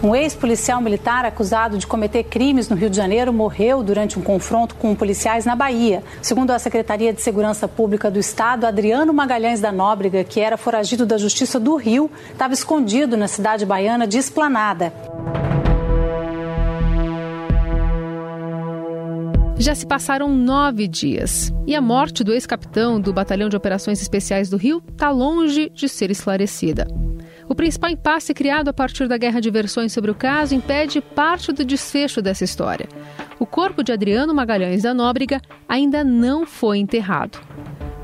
Um ex-policial militar acusado de cometer crimes no Rio de Janeiro morreu durante um confronto com policiais na Bahia. Segundo a Secretaria de Segurança Pública do Estado, Adriano Magalhães da Nóbrega, que era foragido da Justiça do Rio, estava escondido na cidade baiana de Esplanada. Já se passaram nove dias e a morte do ex-capitão do Batalhão de Operações Especiais do Rio está longe de ser esclarecida. O principal impasse criado a partir da guerra de versões sobre o caso impede parte do desfecho dessa história. O corpo de Adriano Magalhães da Nóbrega ainda não foi enterrado.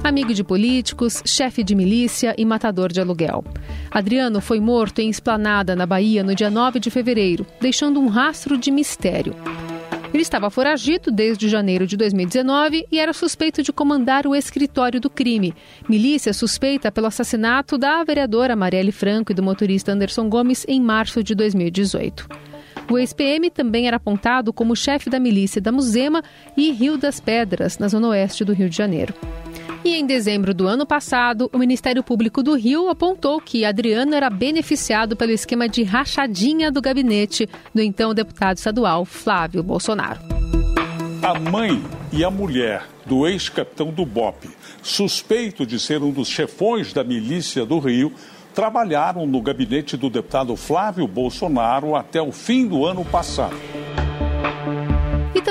Amigo de políticos, chefe de milícia e matador de aluguel. Adriano foi morto em Esplanada, na Bahia, no dia 9 de fevereiro, deixando um rastro de mistério. Ele estava foragido desde janeiro de 2019 e era suspeito de comandar o escritório do crime. Milícia suspeita pelo assassinato da vereadora Marielle Franco e do motorista Anderson Gomes em março de 2018. O ex-PM também era apontado como chefe da milícia da Muzema e Rio das Pedras, na zona oeste do Rio de Janeiro. E em dezembro do ano passado, o Ministério Público do Rio apontou que Adriano era beneficiado pelo esquema de rachadinha do gabinete do então deputado estadual Flávio Bolsonaro. A mãe e a mulher do ex-capitão do BOP, suspeito de ser um dos chefões da milícia do Rio, trabalharam no gabinete do deputado Flávio Bolsonaro até o fim do ano passado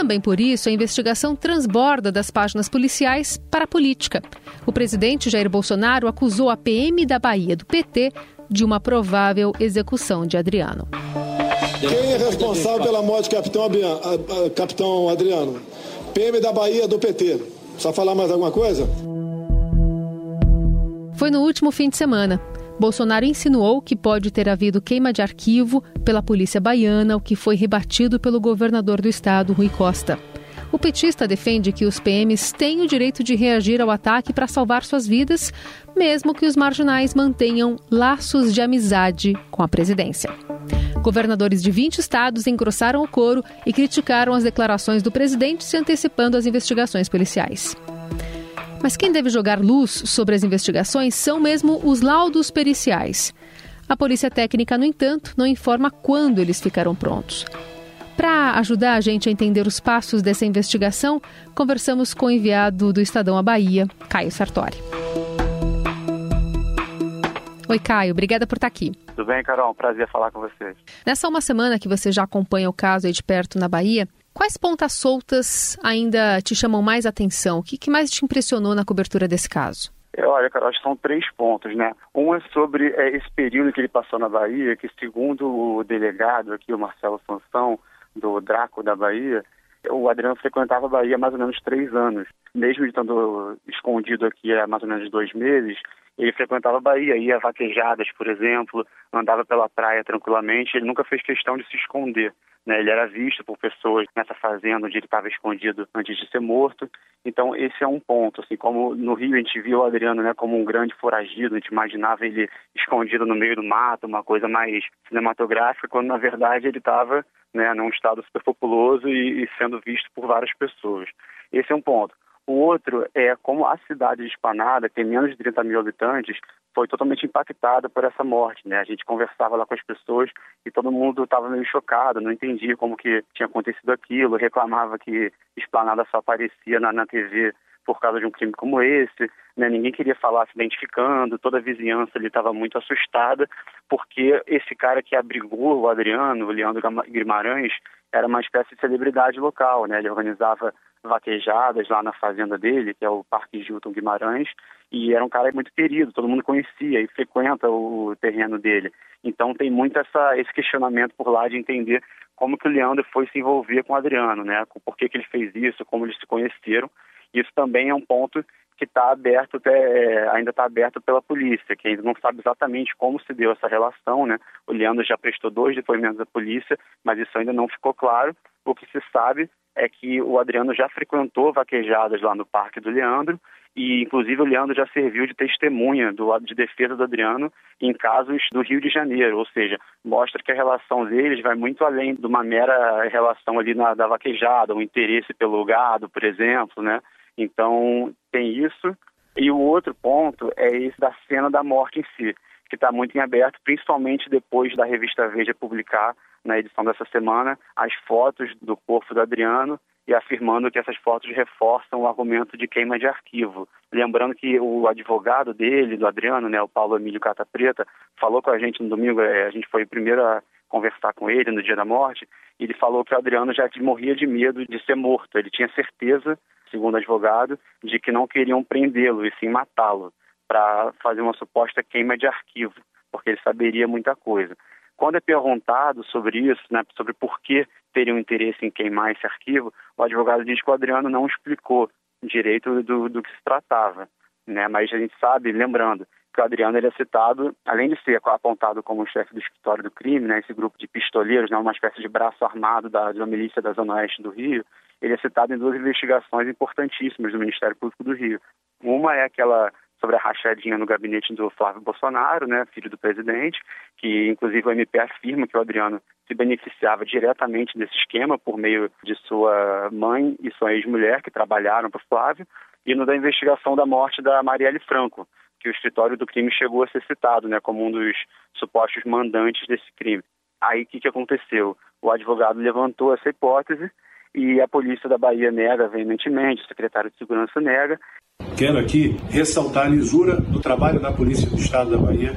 também por isso a investigação transborda das páginas policiais para a política. O presidente Jair Bolsonaro acusou a PM da Bahia do PT de uma provável execução de Adriano. Quem é responsável pela morte do capitão, capitão Adriano? PM da Bahia do PT. Só falar mais alguma coisa? Foi no último fim de semana. Bolsonaro insinuou que pode ter havido queima de arquivo pela polícia baiana, o que foi rebatido pelo governador do estado, Rui Costa. O petista defende que os PMs têm o direito de reagir ao ataque para salvar suas vidas, mesmo que os marginais mantenham laços de amizade com a presidência. Governadores de 20 estados engrossaram o coro e criticaram as declarações do presidente, se antecipando às investigações policiais. Mas quem deve jogar luz sobre as investigações são mesmo os laudos periciais. A Polícia Técnica, no entanto, não informa quando eles ficarão prontos. Para ajudar a gente a entender os passos dessa investigação, conversamos com o enviado do Estadão à Bahia, Caio Sartori. Oi, Caio, obrigada por estar aqui. Tudo bem, Carol? Prazer falar com vocês. Nessa uma semana que você já acompanha o caso aí de perto na Bahia, Quais pontas soltas ainda te chamam mais atenção? O que, que mais te impressionou na cobertura desse caso? É, olha, Carol, são três pontos, né? Um é sobre é, esse período que ele passou na Bahia, que segundo o delegado aqui, o Marcelo Sansão, do Draco da Bahia, o Adriano frequentava a Bahia há mais ou menos três anos. Mesmo estando escondido aqui há mais ou menos dois meses, ele frequentava a Bahia, ia vaquejadas, por exemplo, andava pela praia tranquilamente, ele nunca fez questão de se esconder. Né? Ele era visto por pessoas nessa fazenda onde ele estava escondido antes de ser morto. Então, esse é um ponto. Assim, como no Rio a gente viu o Adriano né, como um grande foragido, a gente imaginava ele escondido no meio do mato, uma coisa mais cinematográfica, quando na verdade ele estava né, num estado super populoso e, e sendo visto por várias pessoas. Esse é um ponto. O outro é como a cidade de Espanada, que tem menos de 30 mil habitantes, foi totalmente impactada por essa morte, né? A gente conversava lá com as pessoas e todo mundo estava meio chocado, não entendia como que tinha acontecido aquilo, reclamava que Esplanada só aparecia na, na TV por causa de um crime como esse, né? Ninguém queria falar se identificando, toda a vizinhança ali estava muito assustada, porque esse cara que abrigou o Adriano, o Leandro Guimarães, era uma espécie de celebridade local, né? Ele organizava vaquejadas lá na fazenda dele, que é o Parque Gilton Guimarães, e era um cara muito querido, todo mundo conhecia e frequenta o terreno dele. Então tem muito essa, esse questionamento por lá de entender como que o Leandro foi se envolver com o Adriano, né? Por que, que ele fez isso, como eles se conheceram. Isso também é um ponto que está aberto, até, ainda está aberto pela polícia, que ainda não sabe exatamente como se deu essa relação, né? O Leandro já prestou dois depoimentos à polícia, mas isso ainda não ficou claro. O que se sabe é que o Adriano já frequentou vaquejadas lá no Parque do Leandro e, inclusive, o Leandro já serviu de testemunha do lado de defesa do Adriano em casos do Rio de Janeiro, ou seja, mostra que a relação deles vai muito além de uma mera relação ali na, da vaquejada, um interesse pelo gado, por exemplo, né? Então, tem isso. E o outro ponto é esse da cena da morte em si, que está muito em aberto, principalmente depois da revista Veja publicar na edição dessa semana, as fotos do corpo do Adriano e afirmando que essas fotos reforçam o argumento de queima de arquivo. Lembrando que o advogado dele, do Adriano, né, o Paulo Emílio Cata Preta, falou com a gente no domingo, é, a gente foi o primeiro a conversar com ele no dia da morte, e ele falou que o Adriano já morria de medo de ser morto. Ele tinha certeza, segundo o advogado, de que não queriam prendê-lo e sim matá-lo para fazer uma suposta queima de arquivo, porque ele saberia muita coisa. Quando é perguntado sobre isso, né, sobre por que teriam interesse em queimar esse arquivo, o advogado diz que o Adriano não explicou direito do, do que se tratava. Né? Mas a gente sabe, lembrando, que o Adriano ele é citado, além de ser apontado como chefe do escritório do crime, né, esse grupo de pistoleiros, né, uma espécie de braço armado da, da milícia da Zona Oeste do Rio, ele é citado em duas investigações importantíssimas do Ministério Público do Rio. Uma é aquela sobre a rachadinha no gabinete do Flávio Bolsonaro, né, filho do presidente, que inclusive o MP afirma que o Adriano se beneficiava diretamente desse esquema por meio de sua mãe e sua ex-mulher, que trabalharam para o Flávio, e no da investigação da morte da Marielle Franco, que o escritório do crime chegou a ser citado né, como um dos supostos mandantes desse crime. Aí o que, que aconteceu? O advogado levantou essa hipótese e a polícia da Bahia nega veementemente, o secretário de Segurança nega, Quero aqui ressaltar a lisura do trabalho da Polícia do Estado da Bahia.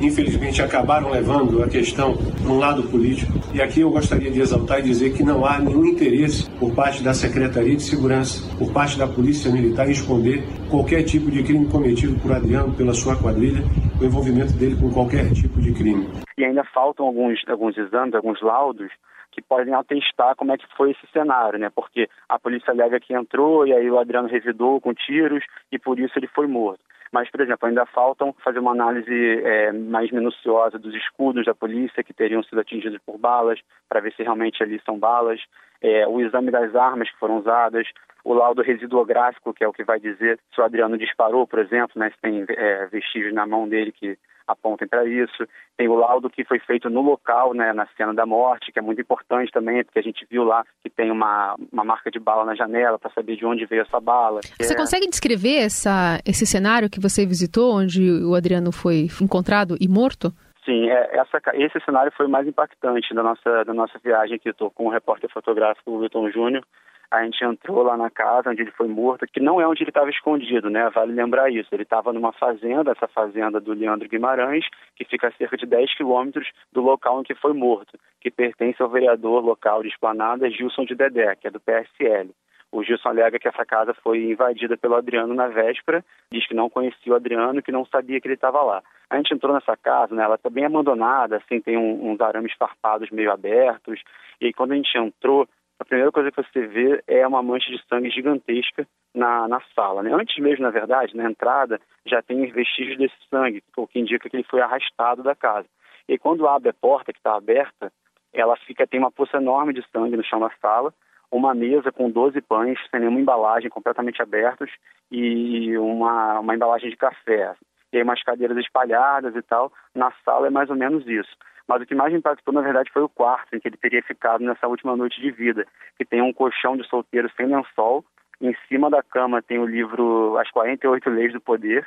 Infelizmente, acabaram levando a questão para um lado político. E aqui eu gostaria de exaltar e dizer que não há nenhum interesse por parte da Secretaria de Segurança, por parte da Polícia Militar, em esconder qualquer tipo de crime cometido por Adriano, pela sua quadrilha, o envolvimento dele com qualquer tipo de crime. E ainda faltam alguns, alguns exames, alguns laudos que podem atestar como é que foi esse cenário, né? Porque a polícia alega que entrou e aí o Adriano revidou com tiros e por isso ele foi morto. Mas, por exemplo, ainda faltam fazer uma análise é, mais minuciosa dos escudos da polícia que teriam sido atingidos por balas, para ver se realmente ali são balas, é, o exame das armas que foram usadas, o laudo residuográfico, que é o que vai dizer se o Adriano disparou, por exemplo, né, se tem é, vestígios na mão dele que apontem para isso. Tem o laudo que foi feito no local, né, na cena da morte, que é muito importante também, porque a gente viu lá que tem uma, uma marca de bala na janela para saber de onde veio essa bala. Você é... consegue descrever essa, esse cenário que você visitou, onde o Adriano foi encontrado e morto? Sim, é, essa, esse cenário foi o mais impactante da nossa, da nossa viagem aqui. Estou com o repórter fotográfico Wilton Júnior a gente entrou lá na casa onde ele foi morto, que não é onde ele estava escondido, né? Vale lembrar isso. Ele estava numa fazenda, essa fazenda do Leandro Guimarães, que fica a cerca de 10 quilômetros do local em que foi morto, que pertence ao vereador local de Esplanada, Gilson de Dedé, que é do PSL. O Gilson alega que essa casa foi invadida pelo Adriano na véspera, diz que não conhecia o Adriano, que não sabia que ele estava lá. A gente entrou nessa casa, né, ela está bem abandonada, assim, tem um, uns arames farpados meio abertos, e aí, quando a gente entrou, a primeira coisa que você vê é uma mancha de sangue gigantesca na, na sala. Né? Antes mesmo, na verdade, na entrada, já tem vestígios desse sangue, o que indica que ele foi arrastado da casa. E quando abre a porta, que está aberta, ela fica tem uma poça enorme de sangue no chão da sala, uma mesa com 12 pães, sem nenhuma embalagem, completamente abertos, e uma, uma embalagem de café. E aí umas cadeiras espalhadas e tal. Na sala é mais ou menos isso. Mas o que mais me impactou, na verdade, foi o quarto em que ele teria ficado nessa última noite de vida, que tem um colchão de solteiro sem lençol, em cima da cama tem o livro As 48 Leis do Poder,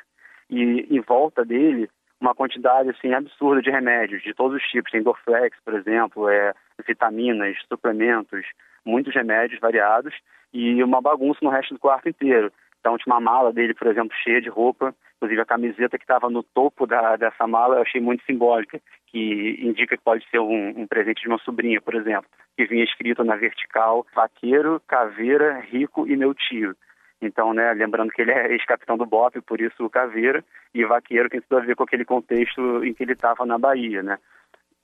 e em volta dele uma quantidade assim absurda de remédios de todos os tipos, tem Dorflex, por exemplo, é, vitaminas, suplementos, muitos remédios variados e uma bagunça no resto do quarto inteiro. Então tinha uma mala dele, por exemplo, cheia de roupa, inclusive a camiseta que estava no topo da, dessa mala eu achei muito simbólica, que indica que pode ser um, um, presente de uma sobrinha, por exemplo, que vinha escrito na vertical, vaqueiro, caveira, rico e meu tio. Então, né, lembrando que ele é ex-capitão do BOP, por isso o caveira, e vaqueiro tem tudo a ver com aquele contexto em que ele estava na Bahia, né.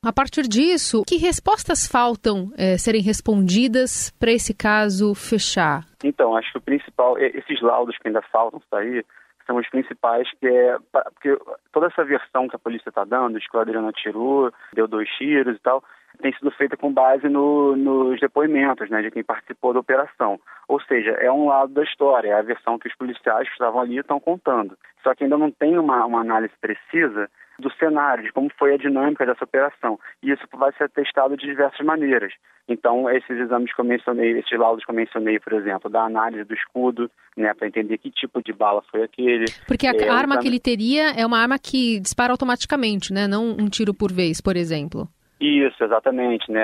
A partir disso, que respostas faltam é, serem respondidas para esse caso fechar? Então, acho que o principal, esses laudos que ainda faltam sair, são os principais, que é porque toda essa versão que a polícia está dando, de que o Adriano atirou, deu dois tiros e tal, tem sido feita com base no, nos depoimentos né, de quem participou da operação. Ou seja, é um lado da história, é a versão que os policiais que estavam ali estão contando. Só que ainda não tem uma, uma análise precisa do cenário, de como foi a dinâmica dessa operação. E isso vai ser testado de diversas maneiras. Então, esses exames que eu mencionei, esses laudos que eu mencionei, por exemplo, da análise do escudo, né, para entender que tipo de bala foi aquele. Porque a é, arma exame... que ele teria é uma arma que dispara automaticamente, né? Não um tiro por vez, por exemplo. Isso, exatamente, né?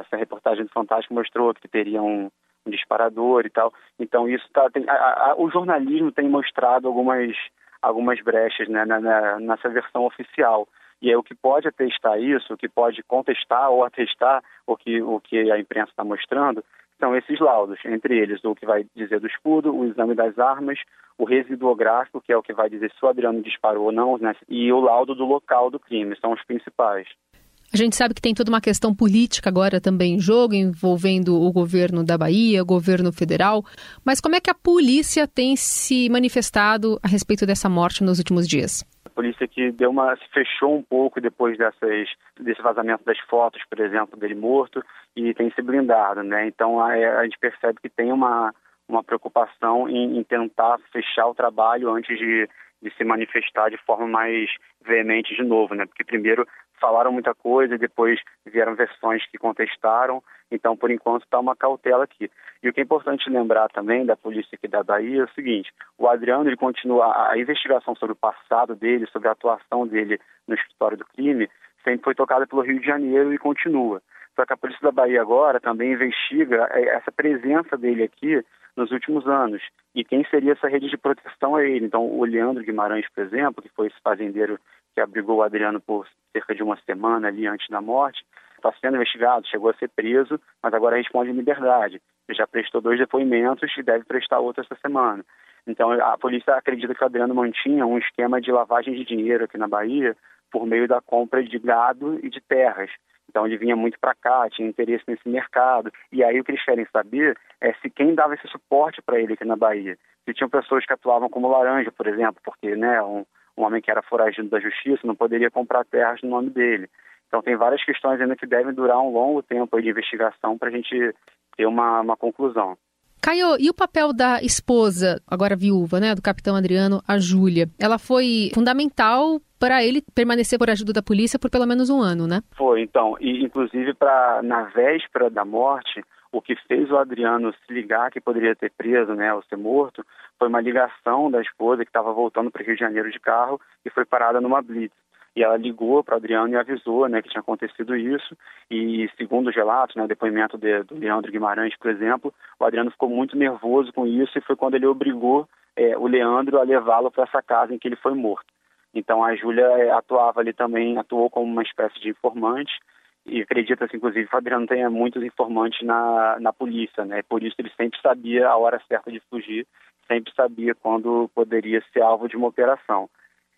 Essa reportagem do Fantástico mostrou que teria um, um disparador e tal. Então isso tá, tem, a, a, o jornalismo tem mostrado algumas algumas brechas né, na, na, nessa versão oficial. E é o que pode atestar isso, o que pode contestar ou atestar o que, o que a imprensa está mostrando, são esses laudos, entre eles o que vai dizer do escudo, o exame das armas, o residuográfico, que é o que vai dizer se o Adriano disparou ou não, né, e o laudo do local do crime, são os principais. A gente sabe que tem toda uma questão política agora também em jogo, envolvendo o governo da Bahia, o governo federal. Mas como é que a polícia tem se manifestado a respeito dessa morte nos últimos dias? A polícia que deu uma se fechou um pouco depois dessas desse vazamento das fotos, por exemplo, dele morto e tem se blindado, né? Então a, a gente percebe que tem uma uma preocupação em, em tentar fechar o trabalho antes de, de se manifestar de forma mais veemente de novo, né? Porque primeiro falaram muita coisa e depois vieram versões que contestaram. Então, por enquanto, está uma cautela aqui. E o que é importante lembrar também da polícia aqui da Bahia é o seguinte: o Adriano ele continua a investigação sobre o passado dele, sobre a atuação dele no escritório do crime, sempre foi tocada pelo Rio de Janeiro e continua. Só que a polícia da Bahia agora também investiga é, essa presença dele aqui nos últimos anos. E quem seria essa rede de proteção é ele. Então, o Leandro Guimarães, por exemplo, que foi esse fazendeiro que abrigou o Adriano por cerca de uma semana ali antes da morte, está sendo investigado, chegou a ser preso, mas agora responde em liberdade. Ele já prestou dois depoimentos e deve prestar outro essa semana. Então, a polícia acredita que o Adriano mantinha um esquema de lavagem de dinheiro aqui na Bahia por meio da compra de gado e de terras. Então ele vinha muito para cá, tinha interesse nesse mercado. E aí o que eles querem saber é se quem dava esse suporte para ele aqui na Bahia. Se tinham pessoas que atuavam como laranja, por exemplo, porque né, um, um homem que era foragido da justiça não poderia comprar terras no nome dele. Então tem várias questões ainda que devem durar um longo tempo de investigação para a gente ter uma, uma conclusão. Caio, e o papel da esposa, agora viúva, né, do capitão Adriano, a Júlia? Ela foi fundamental para ele permanecer por ajuda da polícia por pelo menos um ano, né? Foi, então, e inclusive para na véspera da morte, o que fez o Adriano se ligar que poderia ter preso, né, ou ser morto, foi uma ligação da esposa que estava voltando para Rio de Janeiro de carro e foi parada numa blitz. E ela ligou para Adriano e avisou né, que tinha acontecido isso. E segundo os relatos, né, o depoimento de, do Leandro Guimarães, por exemplo, o Adriano ficou muito nervoso com isso e foi quando ele obrigou é, o Leandro a levá-lo para essa casa em que ele foi morto. Então a Júlia é, atuava ali também, atuou como uma espécie de informante e acredita-se, inclusive, que o Adriano tenha muitos informantes na, na polícia, né? Por isso ele sempre sabia a hora certa de fugir, sempre sabia quando poderia ser alvo de uma operação.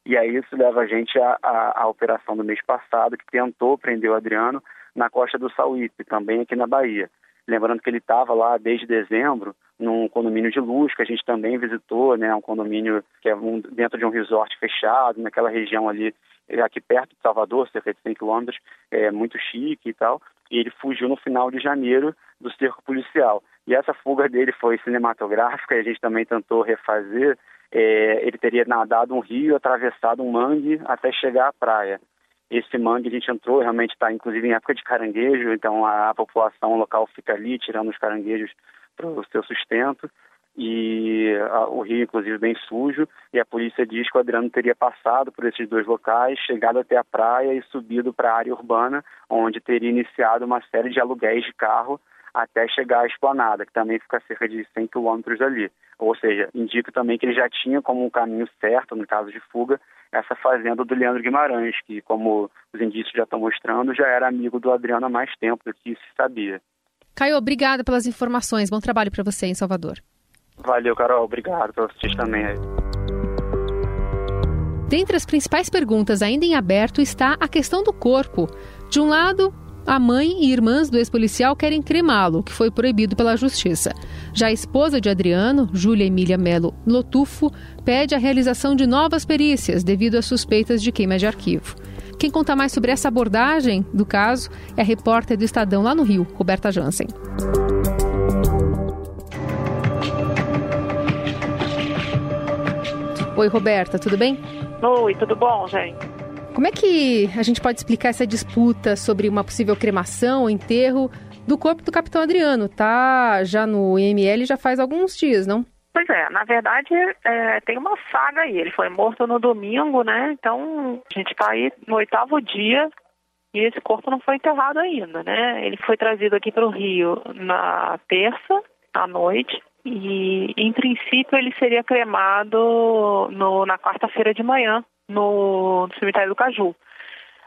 E aí isso leva a gente à, operação do mês passado, que tentou prender o Adriano na costa do Sauípe, também aqui na Bahia. Lembrando que ele estava lá desde dezembro, num condomínio de luz, que a gente também visitou, né? Um condomínio que é um, dentro de um resort fechado, naquela região ali, é, aqui perto de Salvador, cerca de 100 quilômetros, é muito chique e tal. E ele fugiu no final de janeiro do cerco policial. E essa fuga dele foi cinematográfica, e a gente também tentou refazer. É, ele teria nadado um rio, atravessado um mangue até chegar à praia. Esse mangue a gente entrou, realmente está inclusive em época de caranguejo, então a, a população local fica ali tirando os caranguejos para o seu sustento e a, o rio, inclusive, bem sujo, e a polícia diz que o Adriano teria passado por esses dois locais, chegado até a praia e subido para a área urbana, onde teria iniciado uma série de aluguéis de carro até chegar à esplanada, que também fica a cerca de 100 quilômetros ali. Ou seja, indica também que ele já tinha como um caminho certo, no caso de fuga, essa fazenda do Leandro Guimarães, que, como os indícios já estão mostrando, já era amigo do Adriano há mais tempo do que se sabia. Caio, obrigada pelas informações. Bom trabalho para você em Salvador. Valeu, Carol. Obrigado para vocês também. Dentre as principais perguntas ainda em aberto está a questão do corpo. De um lado, a mãe e irmãs do ex-policial querem cremá-lo, que foi proibido pela justiça. Já a esposa de Adriano, Júlia Emília Melo Lotufo, pede a realização de novas perícias devido às suspeitas de queima de arquivo. Quem conta mais sobre essa abordagem do caso é a repórter do Estadão lá no Rio, Roberta Jansen. Oi, Roberta, tudo bem? Oi, tudo bom, gente? Como é que a gente pode explicar essa disputa sobre uma possível cremação ou enterro do corpo do capitão Adriano? Tá já no IML já faz alguns dias, não? Pois é, na verdade é, tem uma saga aí. Ele foi morto no domingo, né? Então a gente está aí no oitavo dia e esse corpo não foi enterrado ainda, né? Ele foi trazido aqui para o Rio na terça à noite e, em princípio, ele seria cremado no, na quarta-feira de manhã no, no cemitério do Caju.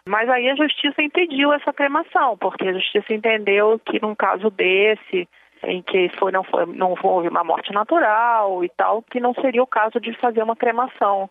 Mas aí a justiça impediu essa cremação, porque a justiça entendeu que num caso desse, em que foi, não, foi, não houve uma morte natural e tal, que não seria o caso de fazer uma cremação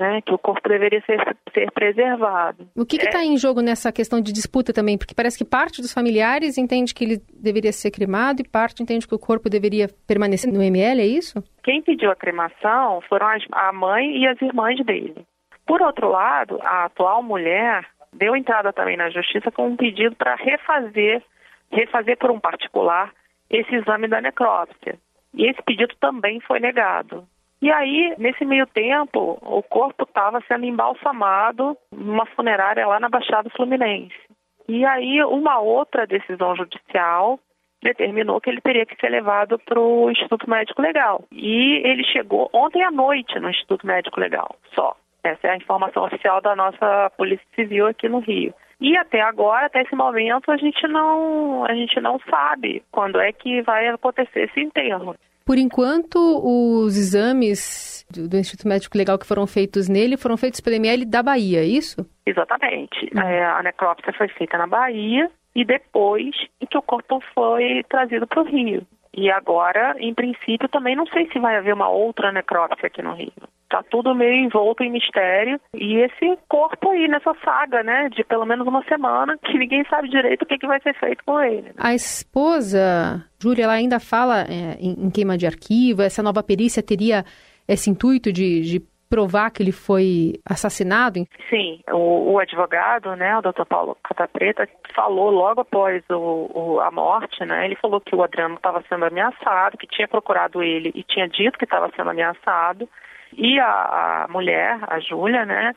né, que o corpo deveria ser, ser preservado. O que está é... em jogo nessa questão de disputa também? Porque parece que parte dos familiares entende que ele deveria ser cremado e parte entende que o corpo deveria permanecer no ML, é isso? Quem pediu a cremação foram as, a mãe e as irmãs dele. Por outro lado, a atual mulher deu entrada também na justiça com um pedido para refazer, refazer por um particular esse exame da necrópsia. E esse pedido também foi negado. E aí, nesse meio tempo, o corpo estava sendo embalsamado numa funerária lá na Baixada Fluminense. E aí, uma outra decisão judicial determinou que ele teria que ser levado para o Instituto Médico Legal. E ele chegou ontem à noite no Instituto Médico Legal, só. Essa é a informação oficial da nossa Polícia Civil aqui no Rio. E até agora, até esse momento, a gente não, a gente não sabe quando é que vai acontecer esse enterro. Por enquanto, os exames do, Instituto Médico Legal que foram feitos nele foram feitos pelo ML da Bahia, é isso? Exatamente. Uhum. É, a necrópsia foi feita na Bahia e depois que o corpo foi trazido para o Rio. E agora, em princípio, também não sei se vai haver uma outra necrópsia aqui no Rio. Tá tudo meio envolto em mistério. E esse corpo aí nessa saga, né, de pelo menos uma semana, que ninguém sabe direito o que, que vai ser feito com ele. Né? A esposa, Júlia, ela ainda fala é, em, em, queima de arquivo, essa nova perícia teria esse intuito de, de provar que ele foi assassinado? Sim, o, o advogado, né, o doutor Paulo Catapreta, falou logo após o, o, a morte, né, ele falou que o Adriano estava sendo ameaçado, que tinha procurado ele e tinha dito que estava sendo ameaçado, e a, a mulher, a Júlia, né,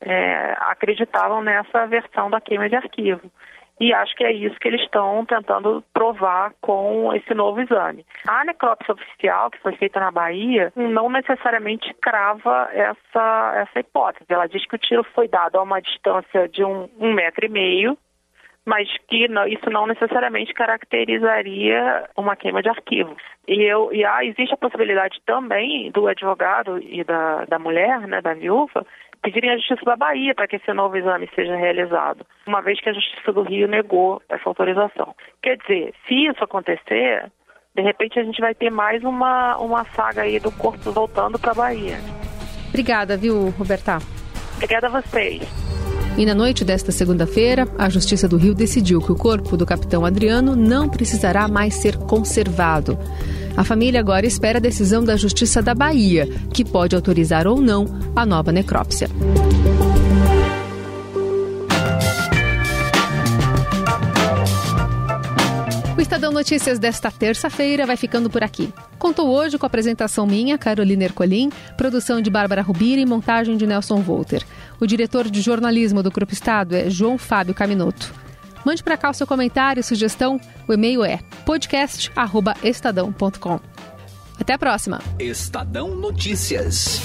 é, acreditavam nessa versão da queima de arquivo. E acho que é isso que eles estão tentando provar com esse novo exame. A necrópsia oficial, que foi feita na Bahia, não necessariamente crava essa, essa hipótese. Ela diz que o tiro foi dado a uma distância de um, um metro e meio, mas que não, isso não necessariamente caracterizaria uma queima de arquivos. E, eu, e há, existe a possibilidade também do advogado e da, da mulher, né, da viúva, pedirem à Justiça da Bahia para que esse novo exame seja realizado, uma vez que a Justiça do Rio negou essa autorização. Quer dizer, se isso acontecer, de repente a gente vai ter mais uma, uma saga aí do corpo voltando para a Bahia. Obrigada, viu, Roberta? Obrigada a vocês. E na noite desta segunda-feira, a Justiça do Rio decidiu que o corpo do capitão Adriano não precisará mais ser conservado. A família agora espera a decisão da Justiça da Bahia, que pode autorizar ou não a nova necrópsia. O Estadão Notícias desta terça-feira vai ficando por aqui. Contou hoje com a apresentação minha, Carolina Ercolim, produção de Bárbara Rubira e montagem de Nelson Volter. O diretor de jornalismo do Grupo Estado é João Fábio Caminoto. Mande para cá o seu comentário sugestão. O e-mail é podcast@estadão.com. Até a próxima. Estadão Notícias.